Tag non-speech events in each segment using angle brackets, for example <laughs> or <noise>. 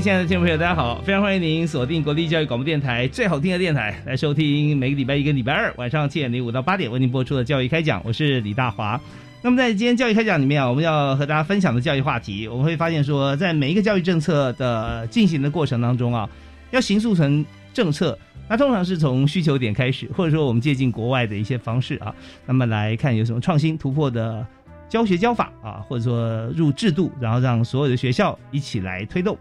位亲爱的听众朋友，大家好！非常欢迎您锁定国立教育广播电台最好听的电台，来收听每个礼拜一跟礼拜二晚上七点零五到八点为您播出的教育开讲。我是李大华。那么在今天教育开讲里面啊，我们要和大家分享的教育话题，我们会发现说，在每一个教育政策的进行的过程当中啊，要形塑成政策，那通常是从需求点开始，或者说我们借鉴国外的一些方式啊，那么来看有什么创新突破的教学教法啊，或者说入制度，然后让所有的学校一起来推动。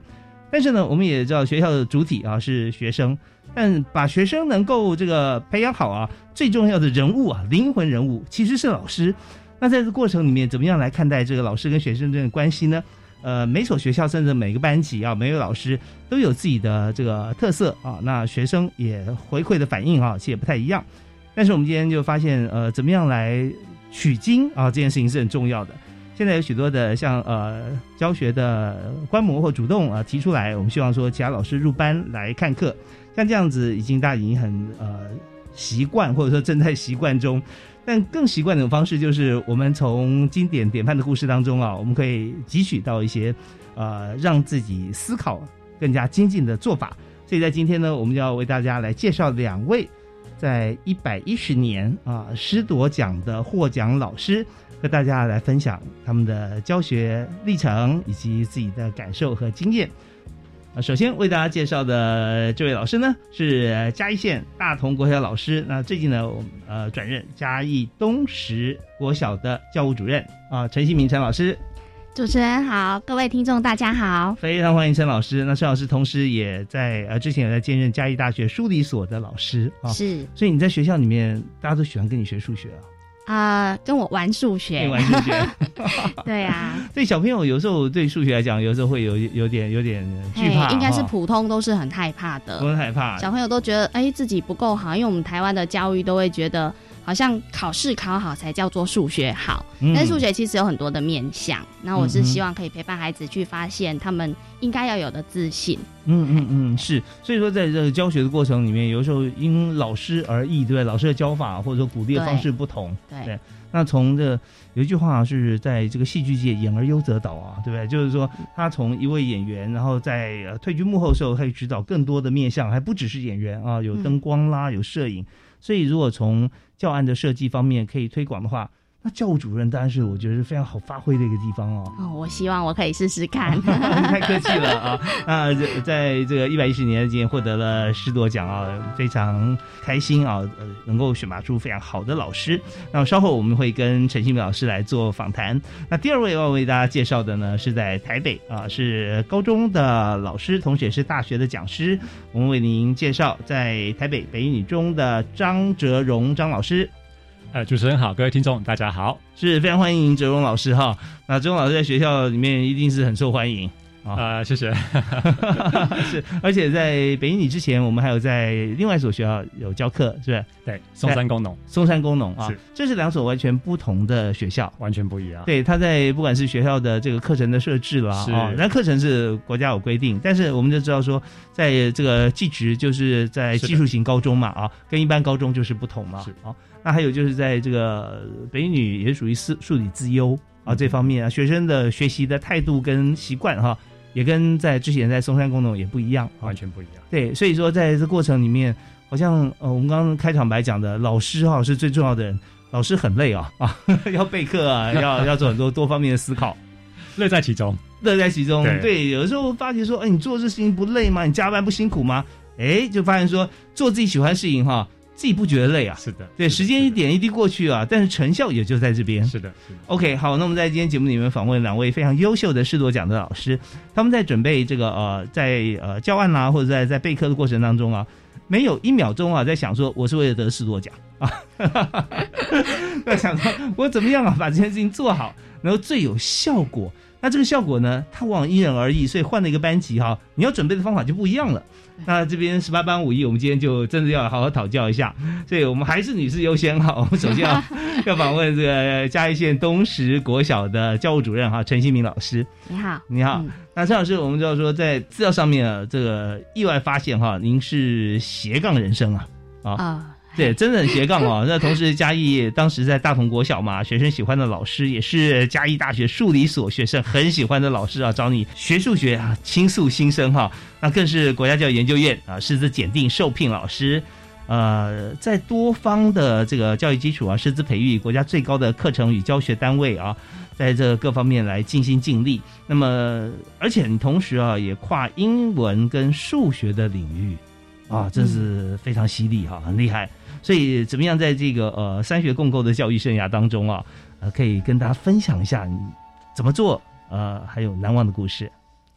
但是呢，我们也知道学校的主体啊是学生，但把学生能够这个培养好啊，最重要的人物啊，灵魂人物其实是老师。那在这过程里面，怎么样来看待这个老师跟学生之间的关系呢？呃，每所学校甚至每个班级啊，每个老师都有自己的这个特色啊，那学生也回馈的反应啊，其实也不太一样。但是我们今天就发现，呃，怎么样来取经啊，这件事情是很重要的。现在有许多的像呃教学的观摩或主动啊提出来，我们希望说其他老师入班来看课，像这样子已经大家已经很呃习惯，或者说正在习惯中。但更习惯的方式就是我们从经典典范的故事当中啊，我们可以汲取到一些呃让自己思考更加精进的做法。所以在今天呢，我们就要为大家来介绍两位在一百一十年啊师铎奖的获奖老师。和大家来分享他们的教学历程以及自己的感受和经验。啊，首先为大家介绍的这位老师呢，是嘉义县大同国小老师。那最近呢，我们呃转任嘉义东石国小的教务主任啊，陈新明陈老师。主持人好，各位听众大家好，非常欢迎陈老师。那陈老师同时也在呃之前也在兼任嘉义大学数理所的老师啊，是。所以你在学校里面，大家都喜欢跟你学数学啊。啊，跟我玩数学，玩数学，<laughs> 对啊。所以小朋友有时候对数学来讲，有时候会有有点有点惧怕，应该是普通都是很害怕的，很害怕。小朋友都觉得哎自己不够好，因为我们台湾的教育都会觉得。好像考试考好才叫做数学好，但是数学其实有很多的面向。那我是希望可以陪伴孩子去发现他们应该要有的自信。嗯嗯嗯，是。所以说，在这个教学的过程里面，有时候因老师而异，对？老师的教法或者说鼓励的方式不同，对。那从这有一句话是在这个戏剧界“演而优则导”啊，对不对？就是说，他从一位演员，然后在退居幕后的时候，可以指导更多的面向，还不只是演员啊，有灯光啦，有摄影。所以，如果从教案的设计方面可以推广的话，那教务主任当然是我觉得是非常好发挥的一个地方哦。哦，我希望我可以试试看。<laughs> 太客气了啊！那在这个一百一十年的间获得了师铎奖啊，非常开心啊！呃，能够选拔出非常好的老师。那么稍后我们会跟陈新明老师来做访谈。那第二位要为大家介绍的呢，是在台北啊，是高中的老师，同时也是大学的讲师。我们为您介绍在台北北一女中的张哲荣张老师。呃，主持人好，各位听众大家好，是非常欢迎哲荣老师哈。那哲荣老师在学校里面一定是很受欢迎啊，谢谢。<laughs> <laughs> 是，而且在北影女之前，我们还有在另外一所学校有教课，是不是？对，松山工农，松山工农啊，这是两所完全不同的学校，完全不一样。对，他在不管是学校的这个课程的设置啦，啊，那课程是国家有规定，但是我们就知道说，在这个技职就是在技术型高中嘛，啊，跟一般高中就是不同嘛，啊。那还有就是在这个北女也属于数数理自优啊这方面啊，学生的学习的态度跟习惯哈，也跟在之前在松山工农也不一样，完全不一样。对，所以说在这过程里面，好像呃我们刚刚开场白讲的老师哈是最重要的人，老师很累啊啊，<laughs> 要备课啊，<laughs> 要要做很多多方面的思考，乐在其中，乐在其中。对对，有时候发觉说，哎，你做这事情不累吗？你加班不辛苦吗？哎，就发现说，做自己喜欢的事情哈，自己不觉得累啊。是的，对，时间一点一滴过去啊，但是成效也就在这边。是的，是的，OK，好，那我们在今天节目里面访问两位非常优秀的视作奖的老师，他们在准备这个呃，在呃教案啦、或者在在备课的过程当中啊，没有一秒钟啊在想说我是为了得视作奖啊，<laughs> 在想说我怎么样啊把这件事情做好，然后最有效果。那这个效果呢，它往往因人而异，所以换了一个班级哈，你要准备的方法就不一样了。那这边十八般武艺，我们今天就真的要好好讨教一下。所以我们还是女士优先哈。<laughs> 我们首先要 <laughs> 要访问这个嘉义县东石国小的教务主任哈陈新明老师。你好，你好，嗯那陈老师，我们知道说在资料上面啊，这个意外发现哈，您是斜杠人生啊。啊，对，真的很斜杠哦。<laughs> 那同时，嘉义当时在大同国小嘛，学生喜欢的老师也是嘉义大学数理所学生很喜欢的老师啊，找你学数学啊，倾诉心声哈。那更是国家教育研究院啊师资检定受聘老师，呃，在多方的这个教育基础啊，师资培育国家最高的课程与教学单位啊，在这各方面来尽心尽力。那么，而且你同时啊，也跨英文跟数学的领域啊，真是非常犀利哈、很厉害。所以，怎么样在这个呃三学共构的教育生涯当中啊，呃，可以跟大家分享一下你怎么做，呃，还有难忘的故事。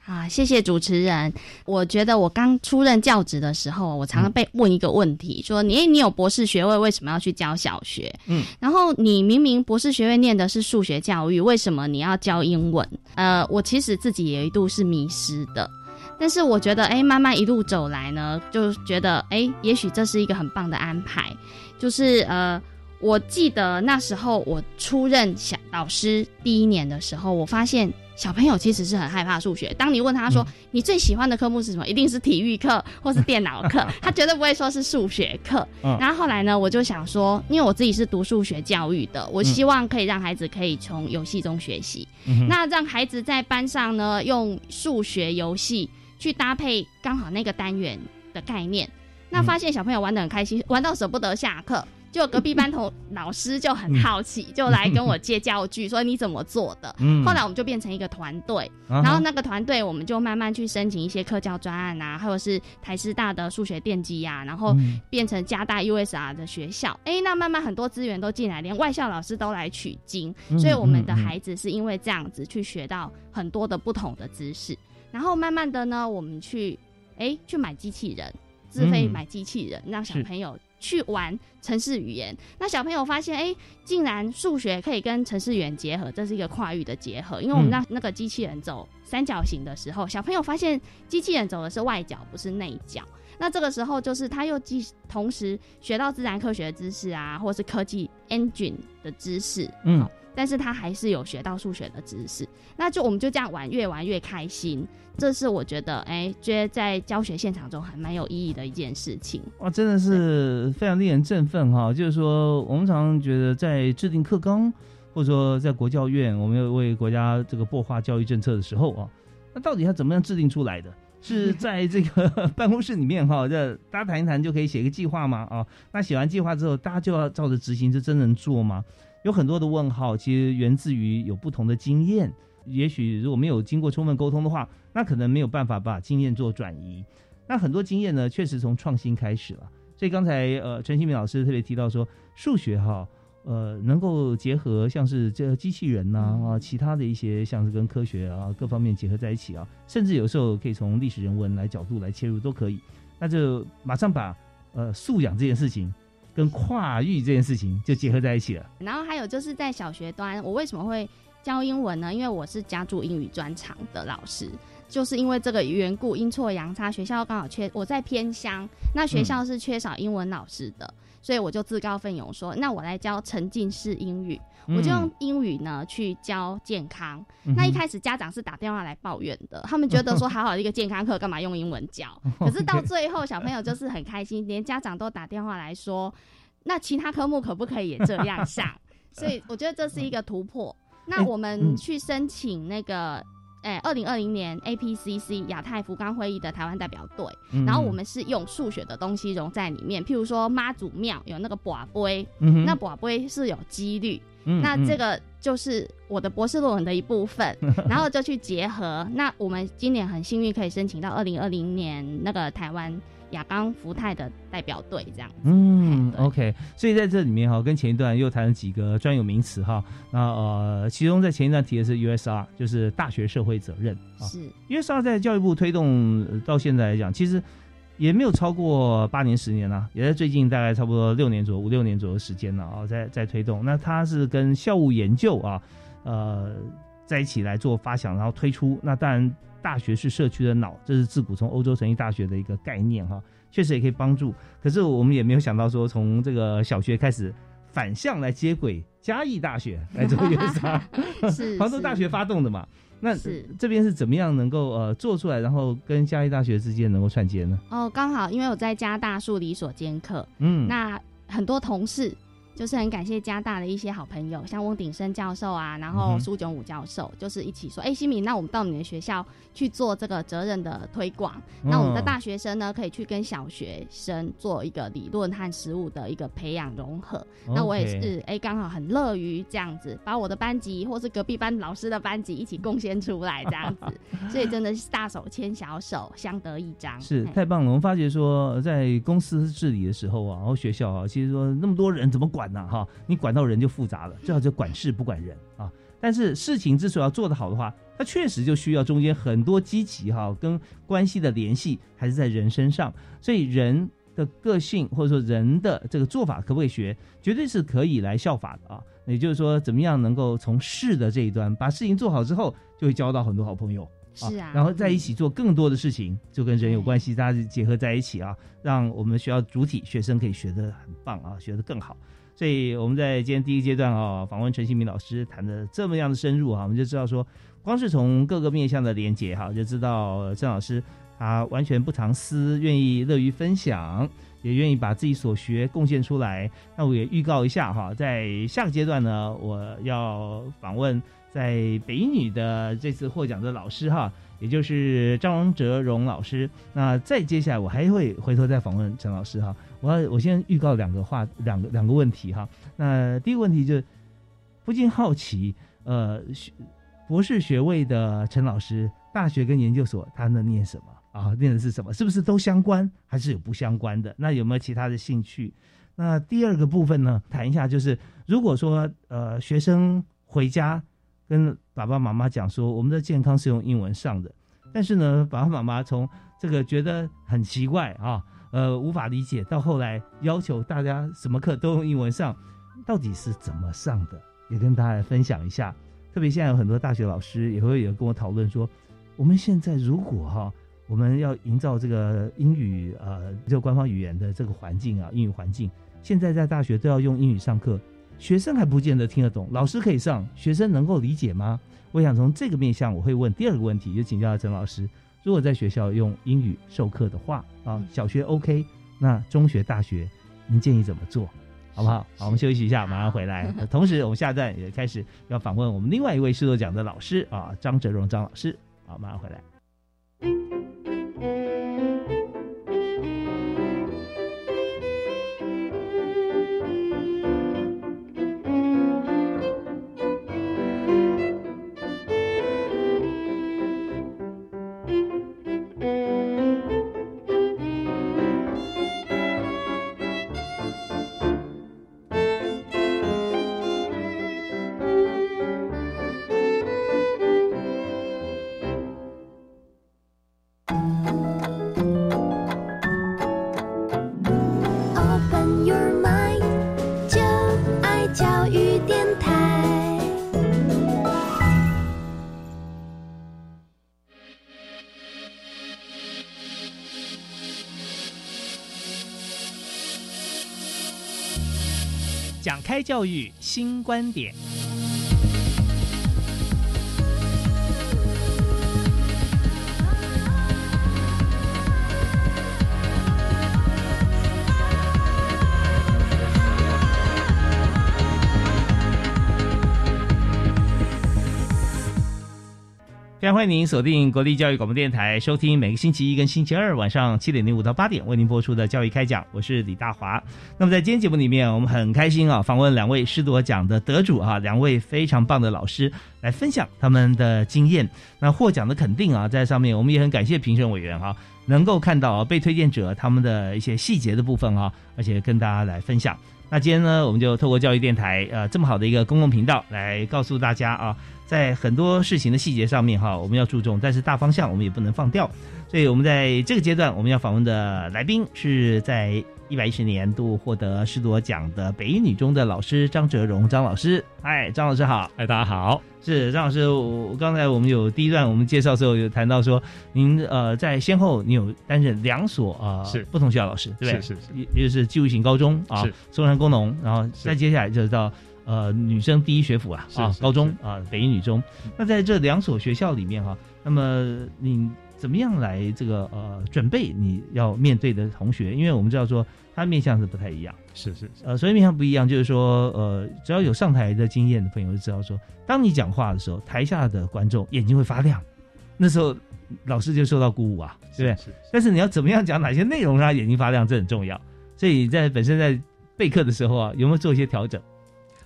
啊，谢谢主持人。我觉得我刚出任教职的时候，我常常被问一个问题，说你你有博士学位，为什么要去教小学？嗯，然后你明明博士学位念的是数学教育，为什么你要教英文？呃，我其实自己也一度是迷失的。但是我觉得，哎，慢慢一路走来呢，就觉得，哎，也许这是一个很棒的安排。就是呃，我记得那时候我出任小老师第一年的时候，我发现小朋友其实是很害怕数学。当你问他说、你最喜欢的科目是什么，一定是体育课或是电脑课，<laughs> 他绝对不会说是数学课。嗯然后后来呢，我就想说，因为我自己是读数学教育的，我希望可以让孩子可以从游戏中学习。嗯那让孩子在班上呢，用数学游戏去搭配刚好那个单元的概念，那发现小朋友玩的很开心，<laughs> 玩到舍不得下课。就隔壁班同老师就很好奇，就来跟我借教具，说你怎么做的。嗯。后来我们就变成一个团队，然后那个团队我们就慢慢去申请一些科教专案啊，或者是台师大的数学电机呀、然后嗯。变成加大 USR 的学校。哎、那慢慢很多资源都进来，连外校老师都来取经，嗯所以我们的孩子是因为这样子去学到很多的不同的知识，然后慢慢的呢，我们去哎、去买机器人，自费嗯买机器人，让小朋友。去玩城市语言，那小朋友发现，哎、竟然数学可以跟城市语言结合，这是一个跨域的结合。因为我们嗯让那个机器人走三角形的时候，小朋友发现机器人走的是外角，不是内角。那这个时候就是他又既同时学到自然科学的知识啊，或是科技 engine 的知识，嗯但是他还是有学到数学的知识。那就我们就这样玩，越玩越开心。这是我觉得，哎、觉得在教学现场中还蛮有意义的一件事情。哇，真的是非常令人振奋哈！就是说，我们常常觉得在制定课纲，或者说在国教院，我们要为国家这个擘画教育政策的时候啊，那到底要怎么样制定出来的？<laughs> 是在这个办公室里面哈，这大家谈一谈就可以写一个计划吗？啊，那写完计划之后，大家就要照着执行，这真能做吗？有很多的问号，其实源自于有不同的经验。也许如果没有经过充分沟通的话，那可能没有办法把经验做转移。那很多经验呢，确实从创新开始了。所以刚才呃，陈新明老师特别提到说，数学哈，呃，能够结合像是这个机器人呐啊其他的一些像是跟科学啊各方面结合在一起啊，甚至有时候可以从历史人文来角度来切入都可以。那就马上把呃素养这件事情跟跨域这件事情就结合在一起了。然后还有就是在小学端，我为什么会教英文呢？因为我是家住英语专场的老师，就是因为这个缘故，阴错阳差，学校刚好缺我在偏乡，那学校是缺少英文老师的，所以我就自告奋勇说，那我来教沉浸式英语，我就用英语呢去教健康。嗯那一开始家长是打电话来抱怨的，他们觉得说好好的一个健康课，干嘛用英文教？<laughs> 可是到最后，小朋友就是很开心，连家长都打电话来说，那其他科目可不可以也这样上？<laughs> 所以我觉得这是一个突破。那我们去申请那个诶，二零二零年 APCC 亚太福冈会议的台湾代表队，嗯然后我们是用数学的东西融在里面，譬如说妈祖庙有那个卜杯，嗯哼那卜杯是有几率，嗯那这嗯个就是我的博士论文的一部分，<laughs> 然后就去结合。那我们今年很幸运可以申请到二零二零年那个台湾亚冈福泰的代表队，这样。嗯，OK，所以在这里面哈，跟前一段又谈了几个专有名词哈。那呃，其中在前一段提的是 USR，就是大学社会责任啊。是 USR 在教育部推动呃到现在来讲，其实也没有超过八年、十年啊、也在最近大概差不多六年左右、五六年左右时间了啊，在在推动。那它是跟校务研究啊，呃，在一起来做发想，然后推出。那当然，大学是社区的脑，这是自古从欧洲成立大学的一个概念哈、确实也可以帮助。可是我们也没有想到说，从这个小学开始反向来接轨嘉义大学 <laughs> 来做 USR。是 <laughs> 杭州大学发动的嘛。那是这边是怎么样能够呃做出来，然后跟嘉义大学之间能够串接呢？哦，刚好因为我在加大数理所兼课，嗯，那很多同事就是很感谢加大的一些好朋友，像翁鼎生教授啊，然后苏炯武教授，就是一起说，哎、新民，那我们到你的学校去做这个责任的推广。那我们的哦大学生呢，可以去跟小学生做一个理论和实务的一个培养融合。那我也是，哎、刚好很乐于这样子，把我的班级或是隔壁班老师的班级一起贡献出来，这样子，<laughs> 所以真的是大手牵小手，相得益彰。是太棒了。我们发觉说，在公司治理的时候啊，然后学校啊，其实说那么多人怎么管呢、哈，你管到人就复杂了，最好就管事不管人啊。但是事情之所以要做得好的话，它确实就需要中间很多积极哈跟关系的联系，还是在人身上。所以人的个性或者说人的这个做法可不可以学，绝对是可以来效法的啊。也就是说，怎么样能够从事的这一端把事情做好之后，就会交到很多好朋友。是啊，然后在一起做更多的事情，就跟人有关系，大家结合在一起啊，让我们学校主体学生可以学得很棒啊，学得更好。所以我们在今天第一阶段啊，访问陈新明老师谈的这么样的深入啊，我们就知道说，光是从各个面向的连接哈，就知道郑老师他完全不藏私，愿意乐于分享，也愿意把自己所学贡献出来。那我也预告一下哈，在下个阶段呢，我要访问在北一女的这次获奖的老师哈，也就是张哲荣老师。那再接下来我还会回头再访问陈老师哈。我要我先预告两个话，两个两个问题哈。那第一个问题就是，不禁好奇，呃，学博士学位的陈老师，大学跟研究所他能念什么啊？念的是什么？是不是都相关，还是有不相关的？那有没有其他的兴趣？那第二个部分呢，谈一下就是，如果说呃学生回家跟爸爸妈妈讲说，我们的健康是用英文上的，但是呢，爸爸妈妈从这个觉得很奇怪啊，呃无法理解，到后来要求大家什么课都用英文上，到底是怎么上的？也跟大家分享一下。特别现在有很多大学老师也会有跟我讨论说，我们现在如果哈、我们要营造这个英语呃就官方语言的这个环境啊，英语环境，现在在大学都要用英语上课，学生还不见得听得懂，老师可以上，学生能够理解吗？我想从这个面向，我会问第二个问题，就请教陈老师，如果在学校用英语授课的话啊，小学 OK，那中学、大学，您建议怎么做？好不好？好，我们休息一下，马上回来。<laughs> 同时，我们下站也开始要访问我们另外一位视作奖的老师啊，张哲荣张老师。好，马上回来。开教育新观点。非常欢迎您锁定国立教育广播电台，收听每个星期一跟星期二晚上七点零五到八点为您播出的教育开讲，我是李大华。那么在今天节目里面，我们很开心啊，访问两位师铎奖的得主啊，两位非常棒的老师来分享他们的经验。那获奖的肯定啊，在上面我们也很感谢评审委员哈，能够看到被推荐者他们的一些细节的部分啊，而且跟大家来分享。那今天呢，我们就透过教育电台呃这么好的一个公共频道来告诉大家啊。在很多事情的细节上面哈，我们要注重，但是大方向我们也不能放掉。所以，我们在这个阶段，我们要访问的来宾是在一百一十年度获得师铎奖的北一女中的老师张哲荣张老师。嗨，张老师好！哎，大家好！是张老师，我刚才我们有第一段我们介绍的时候有谈到说，您呃在先后你有担任两所啊是不同学校老师，对不对？是是是，一个是技术型高中啊，松山工农，然后再接下来就是到。呃，女生第一学府啊，啊，高中啊，北一女中。那在这两所学校里面哈，那么你怎么样来这个呃准备你要面对的同学？因为我们知道说他面相是不太一样，是是呃，所以面相不一样，就是说呃，只要有上台的经验的朋友就知道说，当你讲话的时候，台下的观众眼睛会发亮，那时候老师就受到鼓舞啊，对不对？但是你要怎么样讲哪些内容让他眼睛发亮，这很重要。所以在本身在备课的时候啊，有没有做一些调整？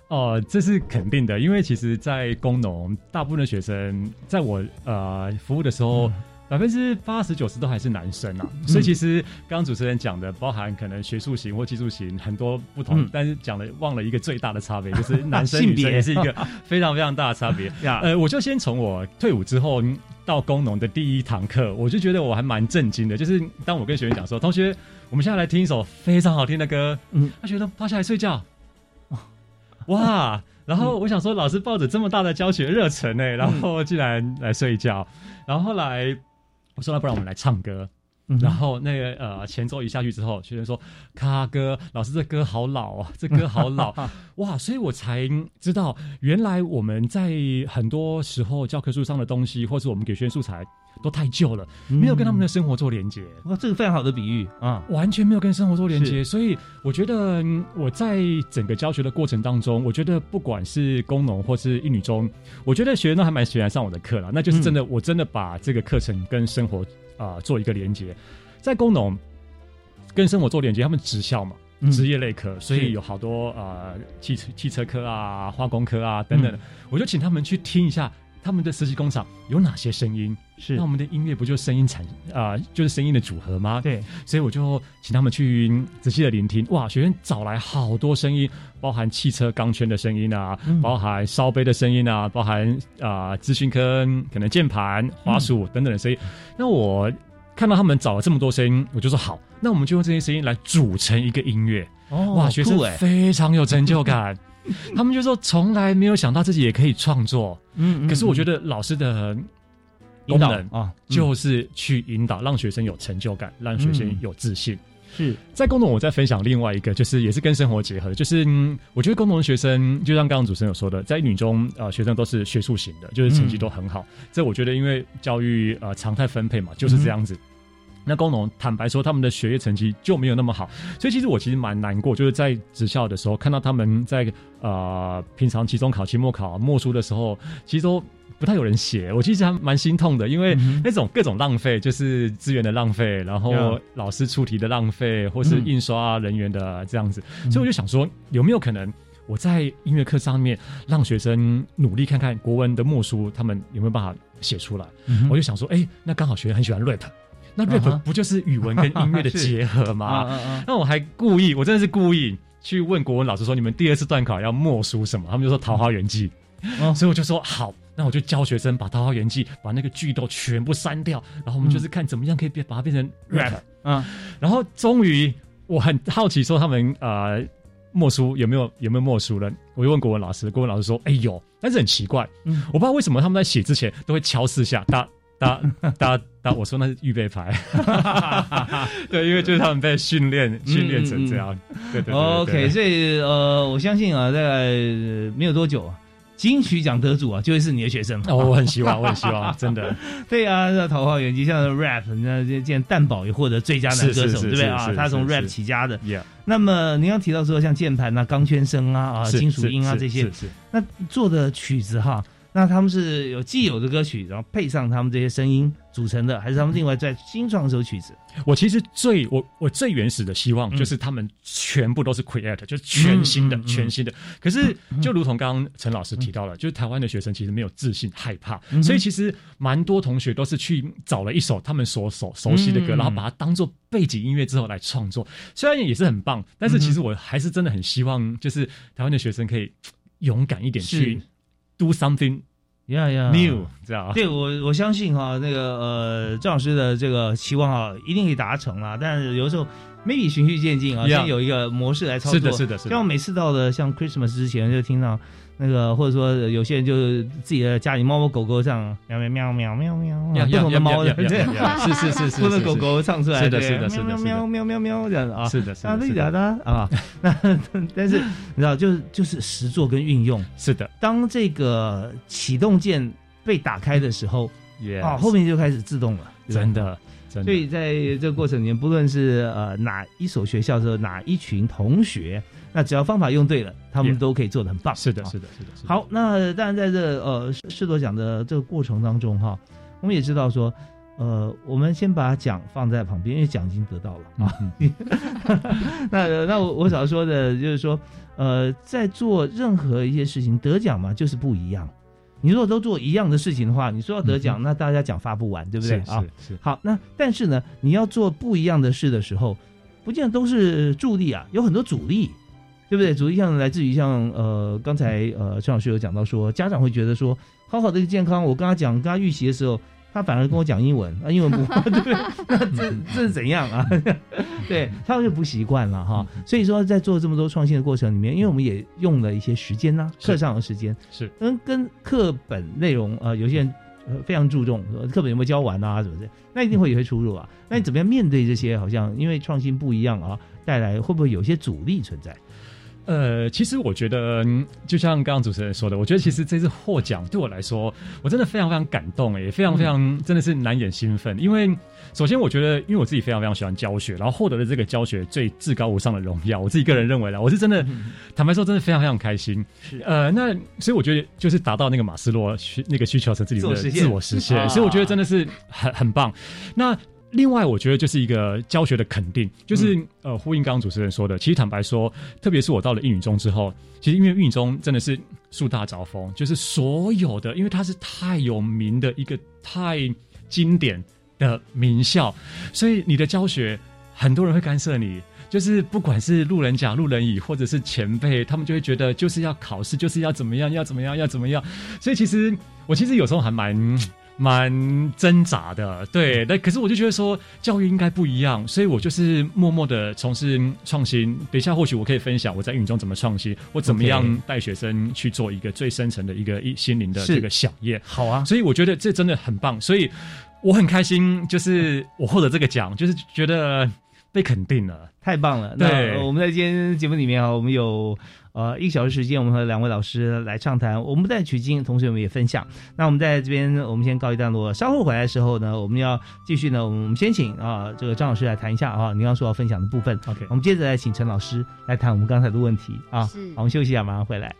哦，这是肯定的，因为其实，在工农，大部分的学生，在我呃服务的时候，百分之八十九十都还是男生啊。所以其实刚刚主持人讲的，包含可能学术型或技术型很多不同，但是讲了忘了一个最大的差别，就是 <laughs> 男生女生也是一个非常非常大的差别。<laughs> 呃，我就先从我退伍之后到工农的第一堂课，我就觉得我还蛮震惊的。就是当我跟学员讲说，同学，我们现在来听一首非常好听的歌，嗯，他觉得趴下来睡觉。<laughs> 哇！然后我想说，老师抱着这么大的教学热忱呢，然后竟然来睡觉。然后后来我说，那不然我们来唱歌。然后那个呃前奏一下去之后，学生说：“咔哥，老师这歌好老啊，这歌好老 <laughs> 哇！”所以我才知道，原来我们在很多时候教科书上的东西，或是我们给学生素材。都太旧了，没有跟他们的生活做连接。哇，这个非常好的比喻啊，完全没有跟生活做连接。所以我觉得我在整个教学的过程当中，我觉得不管是工农或是一女中，我觉得学生都还蛮喜欢上我的课了。那就是真的，我真的把这个课程跟生活啊做一个连接。在工农跟生活做连接，他们职校嘛，职业类科，所以有好多呃汽车汽车科啊、化工科啊等等，我就请他们去听一下。他们的实习工厂有哪些声音？是那我们的音乐不就声音产啊，就是声音的组合吗？对，所以我就请他们去仔细的聆听。哇，学员找来好多声音，包含汽车钢圈的声音啊，包含烧杯的声音啊，包含啊资讯坑可能键盘、滑鼠等等的声音。那我看到他们找了这么多声音，我就说好，那我们就用这些声音来组成一个音乐。哦，哇，学生非常有成就感。<laughs> <laughs> 他们就说从来没有想到自己也可以创作，嗯，可是我觉得老师的功能啊，就是去引导，让学生有成就感，让学生有自信。是。在工农，我再分享另外一个，就是也是跟生活结合，就是我觉得工农的学生，就像刚刚主持人有说的，在女中呃，学生都是学术型的，就是成绩都很好。这我觉得因为教育呃常态分配嘛，就是这样子。那工农坦白说，他们的学业成绩就没有那么好，所以其实我其实蛮难过，就是在职校的时候看到他们在呃平常期中考、期末考默书的时候，其实都不太有人写，我其实还蛮心痛的，因为那种各种浪费，就是资源的浪费，然后老师出题的浪费，或是印刷人员的这样子，所以我就想说，有没有可能我在音乐课上面让学生努力看看国文的默书，他们有没有办法写出来？我就想说，哎，那刚好学生很喜欢 rap。那 rap 不就是语文跟音乐的结合吗？<laughs> 那我还故意，我真的是故意去问国文老师说，你们第二次段考要默书什么？他们就说《桃花源记》，所以我就说好，那我就教学生把《桃花源记》把那个句都全部删掉，然后我们就是看怎么样可以变把它变成 rap。嗯，然后终于我很好奇说他们呃默书有没有有没有默书了？我就问国文老师，国文老师说哎有，但是很奇怪，我不知道为什么他们在写之前都会敲四下打。打打打！我说那是预备牌，<laughs> <laughs> 对，因为就是他们被训练训练成这样。对对 OK，所以呃，我相信啊，在没有多久，金曲奖得主啊就会是你的学生。哦，我很希望，我很希望，<laughs> 真的。对啊，那桃花源记像 rap，那这见蛋宝也获得最佳男歌手，对不对啊？他从 rap 起家的。那么您刚提到说像键盘啊、钢圈声啊、啊金属音啊这些，那做的曲子哈。那他们是有既有的歌曲，然后配上他们这些声音组成的，还是他们另外再新创一首曲子？我其实最我我最原始的希望就是他们全部都是 create，、就是全新的、嗯嗯嗯。全新的。可是就如同刚刚陈老师提到了，就是台湾的学生其实没有自信、害怕，嗯所以其实蛮多同学都是去找了一首他们所熟熟悉的歌，嗯。然后把它当做背景音乐之后来创作。虽然也是很棒，但是其实我还是真的很希望，就是台湾的学生可以勇敢一点去 do something 呀呀 new，这样啊。对我我相信哈，那个呃赵老师的这个期望啊，一定可以达成啦。但是有的时候 maybe 循序渐进啊，Yeah 先有一个模式来操作。是的，是的，是的。像我每次到了像 Christmas 之前，就听到那个，或者说有些人就是自己的家里猫猫狗狗这样喵喵喵喵喵喵，呀不同的猫的，是是是是，<laughs> 不同的狗狗唱出来，是的是的是的喵喵喵喵喵这样。啊。是的，是啊，的，对的是的，啊，那 <laughs> 但是你知道，就是就是实作跟运用，是的，当这个启动键被打开的时候，也啊，后面就开始自动了，真。的真的，所以在这个过程里面，不论是呃哪一所学校的哪一群同学，那只要方法用对了，他们都可以做的很棒。是的，啊是的，是的，好，那当然在这呃施施罗讲的这个过程当中哈，我们也知道说，呃，我们先把奖放在旁边，因为奖已经得到了啊。嗯 <laughs> 那那我我想说的就是说，呃，在做任何一些事情得奖嘛，就是不一样。你如果都做一样的事情的话，你说要得奖，那大家奖发不完，对不对是啊？是是，好，那但是呢，你要做不一样的事的时候，不见得都是助力啊，有很多阻力，对不对？主力像来自于像呃，刚才呃陈老师有讲到说，家长会觉得说，好好的一个健康，我跟他讲，跟他预习的时候，他反而跟我讲英文啊，英文不会，对 <laughs> 不对？那这这是怎样啊？<laughs> 对，他们就不习惯了哈。所以说，在做这么多创新的过程里面，因为我们也用了一些时间呐、是课上的时间，是跟跟课本内容呃，有些人呃非常注重课本有没有教完啊，什么的，那一定会有些出入啊。那你怎么样面对这些？好像因为创新不一样啊，带来会不会有些阻力存在？呃，其实我觉得，嗯就像刚刚主持人说的，我觉得其实这次获奖对我来说，我真的非常非常感动，哎，也非常非常真的是难掩兴奋。因为首先我觉得，因为我自己非常非常喜欢教学，然后获得了这个教学最至高无上的荣耀，我自己个人认为啦，我是真的，坦白说，真的非常非常开心。是呃，那所以我觉得就是达到那个马斯洛需那个需求层次里面的自我实现所以我觉得真的是很很棒。那另外，我觉得就是一个教学的肯定，就是、呃，呼应刚刚主持人说的。其实坦白说，特别是我到了英语中之后，其实因为英语中真的是树大招风，就是所有的，因为它是太有名的一个太经典的名校，所以你的教学很多人会干涉你。就是不管是路人甲、路人乙，或者是前辈，他们就会觉得就是要考试，就是要怎么样，要怎么样，要怎么样。所以其实我其实有时候还蛮蛮挣扎的，对。那可是我就觉得说，教育应该不一样，所以我就是默默的从事创新。等一下或许我可以分享我在英语中怎么创新，我怎么样带学生去做一个最深层的一个一心灵的是这个响应。好啊，所以我觉得这真的很棒，所以我很开心，就是我获得这个奖，就是觉得被肯定了。太棒了！对那呃我们在今天节目里面啊，我们有呃一个小时时间，我们和两位老师来畅谈，我们不但取经，同时我们也分享。那我们在这边，我们先告一段落，稍后回来的时候呢，我们要继续呢，我们先请啊这个张老师来谈一下啊，您刚刚说要分享的部分。OK，我们接着来请陈老师来谈我们刚才的问题啊。是好，我们休息一下，马上回来。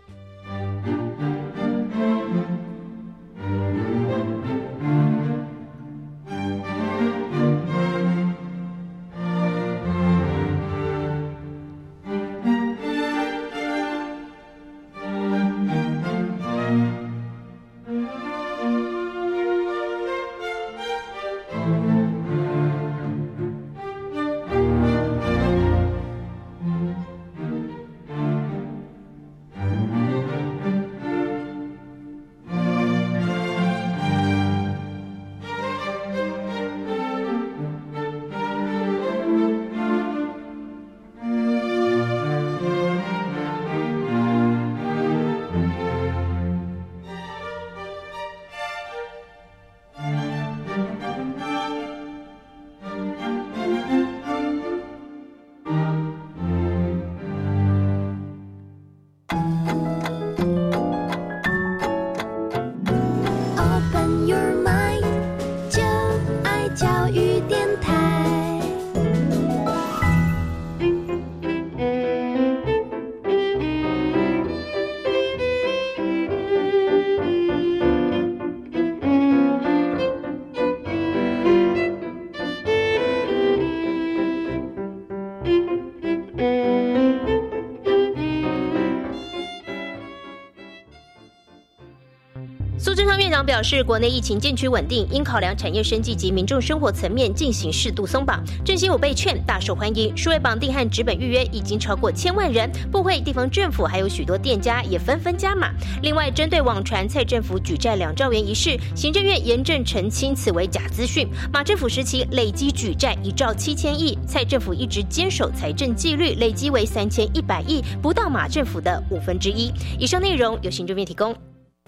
表示，国内疫情渐趋稳定，应考量产业升级及民众生活层面进行适度松绑。振兴五倍券大受欢迎，数位绑定和纸本预约已经超过千万人，部会、地方政府还有许多店家也纷纷加码。另外，针对网传蔡政府举债两兆元一事，行政院严正澄清此为假资讯。马政府时期累积举债一兆七千亿，蔡政府一直坚守财政纪律，累积为三千一百亿，不到马政府的五分之一。以上内容由行政院提供。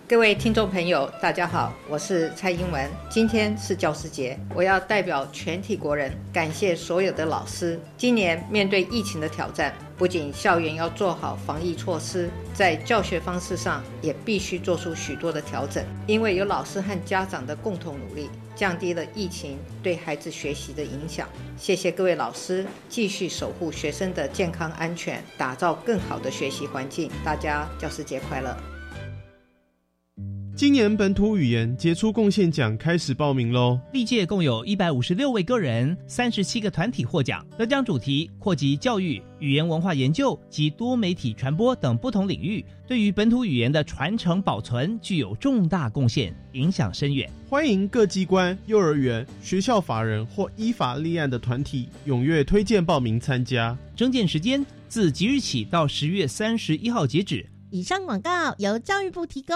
各位听众朋友，大家好，我是蔡英文。今天是教师节，我要代表全体国人感谢所有的老师。今年面对疫情的挑战，不仅校园要做好防疫措施，在教学方式上也必须做出许多的调整。因为有老师和家长的共同努力，降低了疫情对孩子学习的影响。谢谢各位老师，继续守护学生的健康安全，打造更好的学习环境。大家教师节快乐！今年本土语言杰出贡献奖开始报名喽！历届共有一百五十六位个人、三十七个团体获奖，得奖主题扩及教育、语言文化研究及多媒体传播等不同领域，对于本土语言的传承保存具有重大贡献，影响深远。欢迎各机关、幼儿园、学校法人或依法立案的团体踊跃推荐报名参加。征件时间自即日起到十月三十一号截止。以上广告由教育部提供。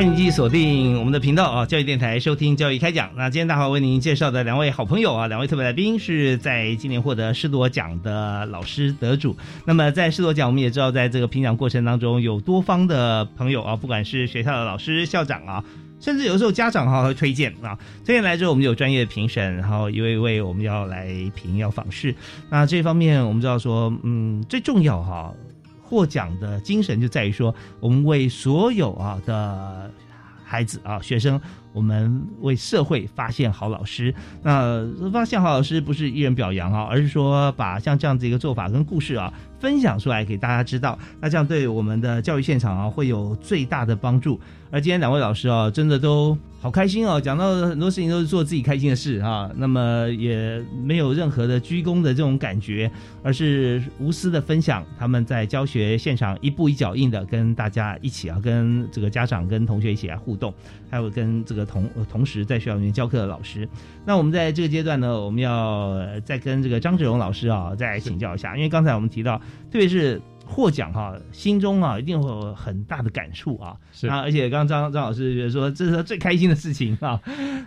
欢迎继续锁定我们的频道啊，教育电台收听教育开讲。那今天大华为您介绍的两位好朋友啊，两位特别来宾是在今年获得师铎奖的老师得主。那么在师铎奖，我们也知道，在这个评奖过程当中，有多方的朋友啊，不管是学校的老师、校长啊。甚至有时候家长哈会推荐啊，推荐来之后我们有专业的评审，然后一位一位我们要来评要访视。那这方面我们知道说，嗯，最重要哈，获奖的精神就在于说，我们为所有啊的孩子啊学生，我们为社会发现好老师。那发现好老师不是一人表扬啊，而是说把像这样子一个做法跟故事啊分享出来给大家知道，那这样对我们的教育现场啊会有最大的帮助。而今天两位老师啊，真的都好开心哦，讲到很多事情都是做自己开心的事啊、那么也没有任何的鞠躬的这种感觉，而是无私的分享他们在教学现场一步一脚印的跟大家一起啊，跟这个家长跟同学一起来互动，还有跟这个同呃同时在学校里面教课的老师。那我们在这个阶段呢，我们要呃再跟这个张志荣老师啊再请教一下，因为刚才我们提到，特别是。获奖哈，心中啊一定会有很大的感触啊。是啊，而且刚刚张张老师觉得说，这是他最开心的事情啊，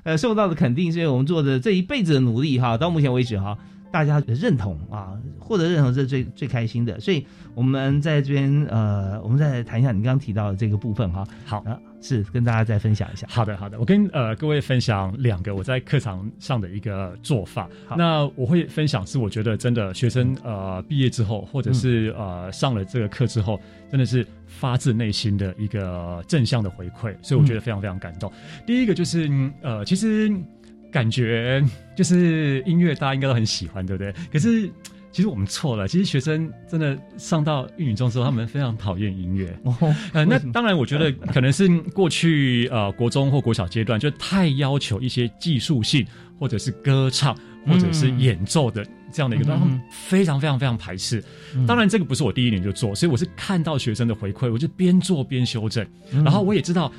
呃，受到的肯定是我们做的这一辈子的努力哈，到目前为止哈，大家的认同啊，获得认同是最最开心的。所以我们在这边呃，我们再谈一下你刚刚提到的这个部分哈。好啊，是跟大家再分享一下。好的，好的，我跟呃各位分享两个我在课堂上的一个做法。好那我会分享是我觉得真的学生呃毕业之后，或者是、呃上了这个课之后，真的是发自内心的一个正向的回馈，所以我觉得非常非常感动。第一个就是嗯呃，其实感觉就是音乐大家应该都很喜欢，对不对？可是。其实我们错了，其实学生真的上到英语中之后，他们非常讨厌音乐。哦，呃，那当然，我觉得可能是过去呃国中或国小阶段就太要求一些技术性，或者是歌唱，或者是演奏的这样的一个，他们非常非常非常排斥。当然，这个不是我第一年就做，所以我是看到学生的回馈，我就边做边修正。嗯然后我也知道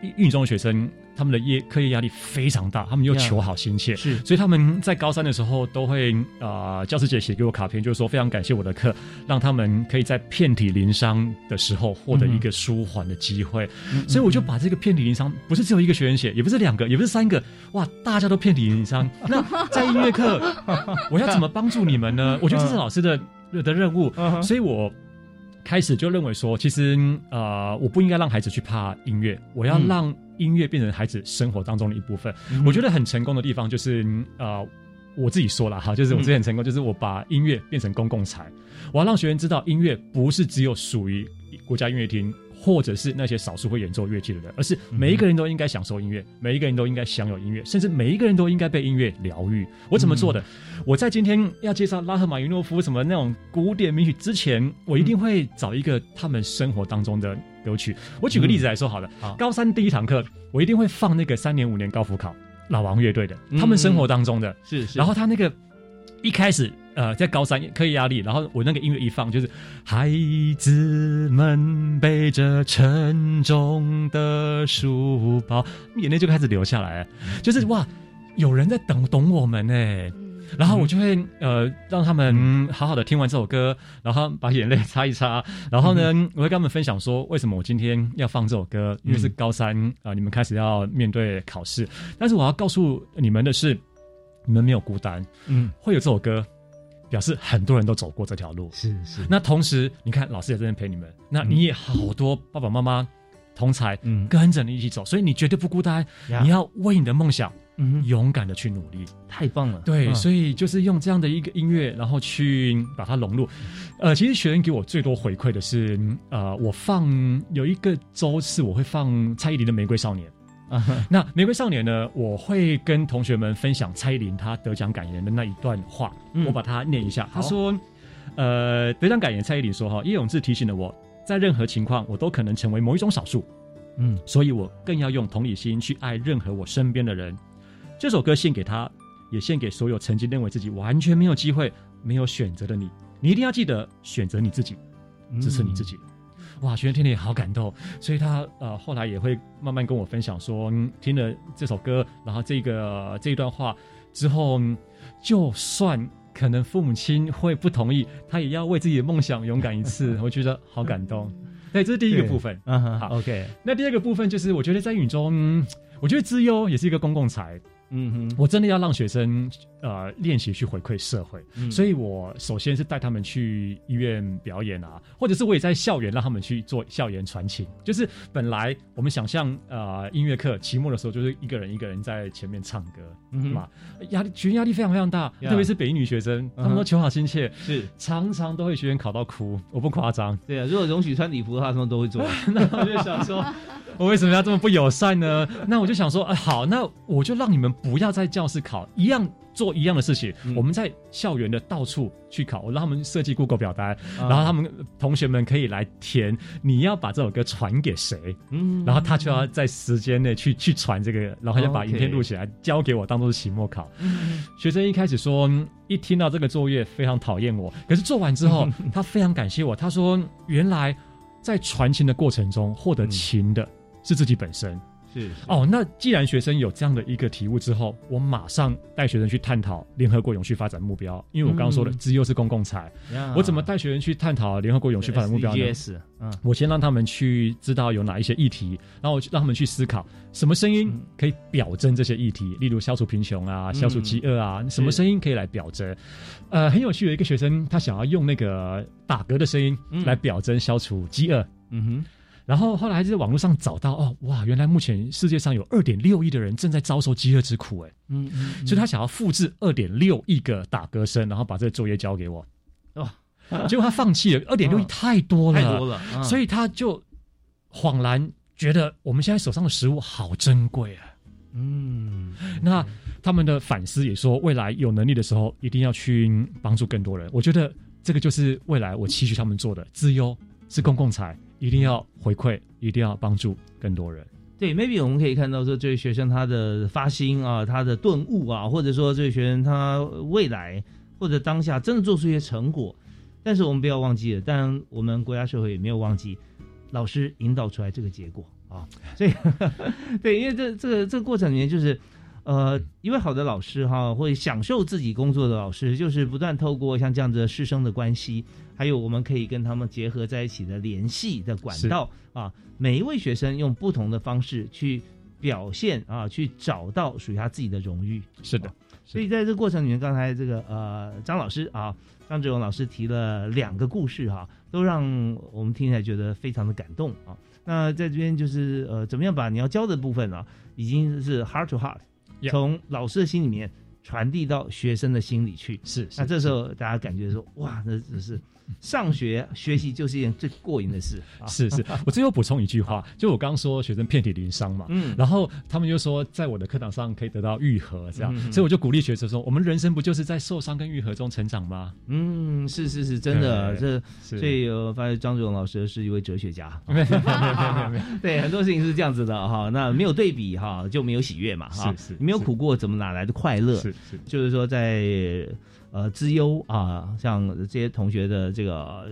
学英语中的学生他们的业课业压力非常大，他们又求好心切，是所以他们在高三的时候都会呃，教师节写给我卡片，就是说非常感谢我的课，让他们可以在遍体鳞伤的时候获得一个舒缓的机会。嗯所以我就把这个遍体鳞伤，不是只有一个学员写，也不是两个，也不是三个，哇，大家都遍体鳞伤。<laughs> 那在音乐课，我要怎么帮助你们呢？我觉得这是老师的的任务，<laughs> 所以我。开始就认为说，其实呃，我不应该让孩子去怕音乐，我要嗯让音乐变成孩子生活当中的一部分。嗯我觉得很成功的地方就是呃。我自己说了哈，就是我之前很成功，就是我把音乐变成公共财，我要让学员知道，音乐不是只有属于国家音乐厅或者是那些少数会演奏乐器的人，而是每一个人都应该享受音乐，每一个人都应该享有音乐，甚至每一个人都应该被音乐疗愈。我怎么做的？我在今天要介绍拉赫玛尼诺夫什么那种古典名曲之前，我一定会找一个他们生活当中的歌曲。我举个例子来说好了，好高三第一堂课，我一定会放那个三年五年高辅考老王乐队的，嗯他们生活当中的。是是，然后他那个一开始呃在高三课业压力，然后我那个音乐一放就是孩子们背着沉重的书包，眼泪就开始流下来，就是哇，有人在等懂我们呢。然后我就会呃让他们好好的听完这首歌，然后把眼泪擦一擦，然后呢，我会跟他们分享说为什么我今天要放这首歌，因为是高三啊、呃你们开始要面对考试，但是我要告诉你们的是，你们没有孤单，嗯，会有这首歌，表示很多人都走过这条路。是是，那同时，你看老师也在那边陪你们，那你也好多爸爸妈妈同才，嗯跟着你一起走，所以你绝对不孤单。你要为你的梦想，嗯勇敢的去努力。太棒了，对，嗯所以就是用这样的一个音乐，然后去把它融入。呃，其实学员给我最多回馈的是，呃，我放有一个周是我会放蔡依林的《玫瑰少年》。啊 <laughs> 哈那《玫瑰少年》呢，我会跟同学们分享蔡依林她得奖感言的那一段话，嗯我把它念一下。好他说：“呃，得奖感言，蔡依林说哈，叶永志提醒了我，在任何情况，我都可能成为某一种少数，嗯所以我更要用同理心去爱任何我身边的人。这首歌献给他，也献给所有曾经认为自己完全没有机会、没有选择的你。你一定要记得选择你自己，支持你自己。哇，学员听了也好感动，所以他呃后来也会慢慢跟我分享说，嗯、听了这首歌，然后这个这一段话之后，嗯就算可能父母亲会不同意，他也要为自己的梦想勇敢一次。我觉得好感动。<laughs> 对，这是第一个部分。嗯哼好，OK，那第二个部分就是，我觉得在雨中，嗯我觉得资优也是一个公共财。嗯哼，我真的要让学生呃练习去回馈社会，嗯所以我首先是带他们去医院表演啊，或者是我也在校园让他们去做校园传情。就是本来我们想象呃音乐课期末的时候，就是一个人一个人在前面唱歌，嗯哼嘛，压力学员压力非常非常大，呀特别是北一女学生，他嗯哼们都求好心切，是常常都会学员考到哭，我不夸张。对啊，如果容许穿礼服的话，他们都会做。<laughs> 那我就想说，<laughs> 我为什么要这么不友善呢？那我就想说，啊，好，那我就让你们不要在教室考，一样做一样的事情。嗯我们在校园的到处去考，我让他们设计 Google 表单，啊然后他们同学们可以来填，你要把这首歌传给谁，嗯然后他就要在时间内去去传这个，然后就把影片录起来，交给我当做是期末考。嗯学生一开始说，嗯一听到这个作业非常讨厌我，可是做完之后，<laughs> 他非常感谢我。他说，原来在传情的过程中，获得情的是自己本身。是哦，那既然学生有这样的一个体悟之后，我马上带学生去探讨联合国永续发展目标，因为我刚刚说的嗯。资优是公共财，呀。我怎么带学生去探讨联合国永续发展目标呢？SDGs 嗯我先让他们去知道有哪一些议题，然后我让他们去思考什么声音可以表征这些议题，例如消除贫穷啊、嗯。消除饥饿啊，什么声音可以来表征？呃，很有趣的一个学生，他想要用那个打嗝的声音嗯。来表征消除饥饿。嗯哼，然后后来在网络上找到哦，哇，原来目前世界上有二点六亿的人正在遭受饥饿之苦，哎，嗯嗯，所以他想要复制二点六亿个打嗝声，然后把这个作业交给我。哇，结果他放弃了，<laughs> 二点六亿太多了，太多了嗯所以他就恍然觉得我们现在手上的食物好珍贵啊。嗯，那他们的反思也说，未来有能力的时候，一定要去帮助更多人。我觉得这个就是未来我期许他们做的。资优是公共财，一定要回馈，一定要帮助更多人。对，maybe 我们可以看到说，这位学生他的发心啊，他的顿悟啊，或者说这位学生他未来或者当下真的做出一些成果，但是我们不要忘记了，当然我们国家社会也没有忘记老师引导出来这个结果啊，<laughs> 所以对，因为这这个这个过程里面就是。呃，一位好的老师哈，会享受自己工作的老师，就是不断透过像这样子的师生的关系，还有我们可以跟他们结合在一起的联系的管道啊，每一位学生用不同的方式去表现啊，去找到属于他自己的荣誉。是的，所以在这个过程里面，刚才这个呃张老师啊，张志勇老师提了两个故事哈、都让我们听起来觉得非常的感动啊。那在这边就是呃，怎么样把你要教的部分啊，已经是 heart to heart，Yeah 从老师的心里面传递到学生的心里去。是那这时候大家感觉说，哇，那只是上学学习就是一件最过瘾的事 <laughs> 啊。是是，我最后补充一句话，就我刚刚说学生遍体鳞伤嘛，嗯然后他们就说在我的课堂上可以得到愈合，这样，所以我就鼓励学生说，我们人生不就是在受伤跟愈合中成长吗？嗯，是是是，真的，这所以我发现张志勇老师是一位哲学家。<laughs> <laughs> 对，很多事情是这样子的哈。那没有对比哈，就没有喜悦嘛哈。是是你没有苦过，怎么哪来的快乐？是是就是说在呃资优啊，像这些同学的这个、呃